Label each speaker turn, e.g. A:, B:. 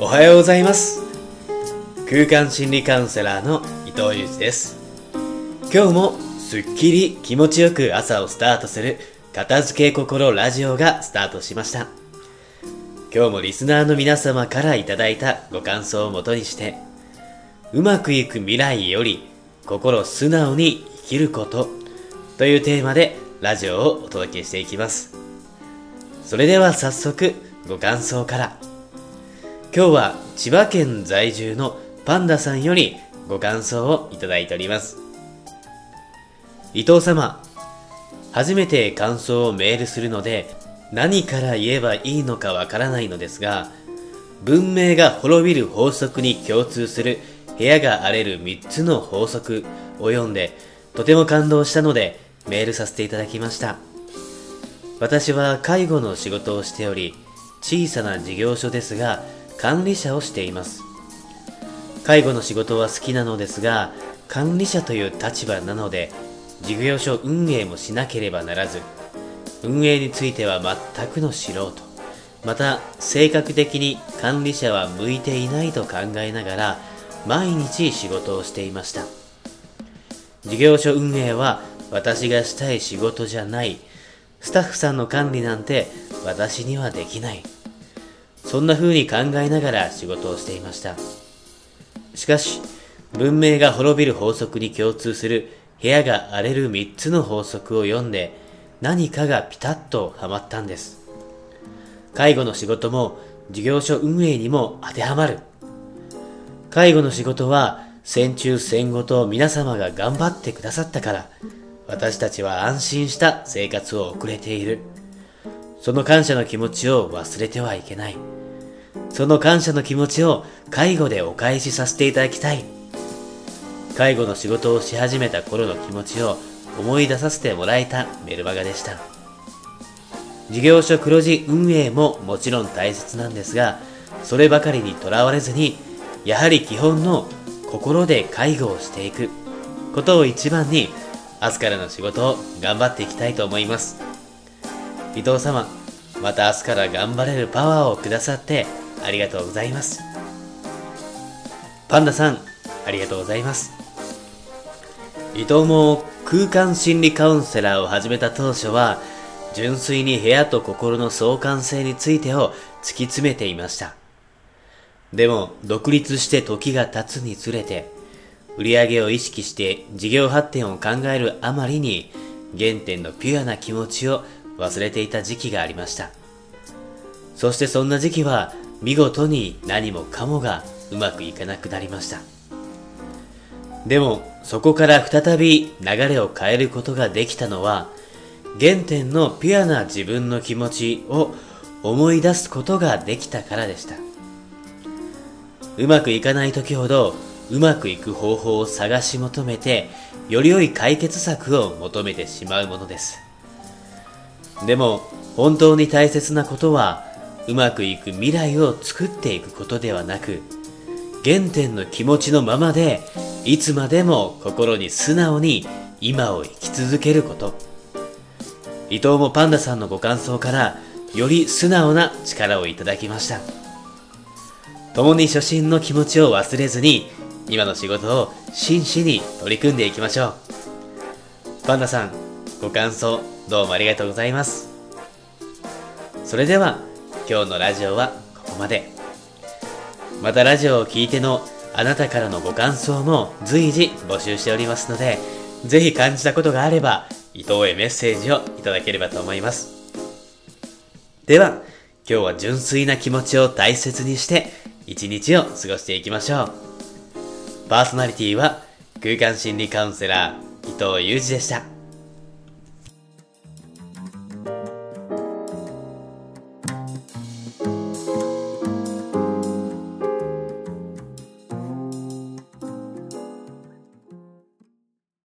A: おはようございます。空間心理カウンセラーの伊藤裕二です。今日もすっきり気持ちよく朝をスタートする片付け心ラジオがスタートしました。今日もリスナーの皆様からいただいたご感想をもとにしてうまくいく未来より心素直に生きることというテーマでラジオをお届けしていきます。それでは早速ご感想から。今日は千葉県在住のパンダさんよりご感想をいただいております。伊藤様初めて感想をメールするので何から言えばいいのかわからないのですが文明が滅びる法則に共通する部屋が荒れる3つの法則を読んでとても感動したのでメールさせていただきました。私は介護の仕事をしており小さな事業所ですが管理者をしています。介護の仕事は好きなのですが管理者という立場なので事業所運営もしなければならず運営については全くの素人。また性格的に管理者は向いていないと考えながら毎日仕事をしていました。事業所運営は私がしたい仕事じゃない。スタッフさんの管理なんて私にはできない。そんな風に考えながら仕事をしていました。しかし文明が滅びる法則に共通する部屋が荒れる3つの法則を読んで何かがピタッとはまったんです。介護の仕事も事業所運営にも当てはまる。介護の仕事は戦中戦後と皆様が頑張ってくださったから私たちは安心した生活を送れている。その感謝の気持ちを忘れてはいけない。その感謝の気持ちを介護でお返しさせていただきたい。介護の仕事をし始めた頃の気持ちを思い出させてもらえたメルマガでした。事業所黒字運営ももちろん大切なんですがそればかりにとらわれずにやはり基本の心で介護をしていくことを一番に明日からの仕事を頑張っていきたいと思います。伊藤様また明日から頑張れるパワーをくださってありがとうございます。パンダさんありがとうございます。伊藤も空間心理カウンセラーを始めた当初は純粋に部屋と心の相関性についてを突き詰めていました。でも独立して時が経つにつれて売り上げを意識して事業発展を考えるあまりに原点のピュアな気持ちを忘れていた時期がありました。そしてそんな時期は見事に何もかもがうまくいかなくなりました。でもそこから再び流れを変えることができたのは原点のピュアな自分の気持ちを思い出すことができたからでした。うまくいかない時ほどうまくいく方法を探し求めてより良い解決策を求めてしまうものです。でも本当に大切なことはうまくいく未来を作っていくことではなく原点の気持ちのままでいつまでも心に素直に今を生き続けること。伊藤もパンダさんのご感想からより素直な力をいただきました。共に初心の気持ちを忘れずに今の仕事を真摯に取り組んでいきましょう。パンダさんご感想どうもありがとうございます。それでは今日のラジオはここまで。またラジオを聴いてのあなたからのご感想も随時募集しておりますのでぜひ感じたことがあれば伊藤へメッセージをいただければと思います。では今日は純粋な気持ちを大切にして一日を過ごしていきましょう。パーソナリティは空間心理カウンセラー伊藤裕二でした。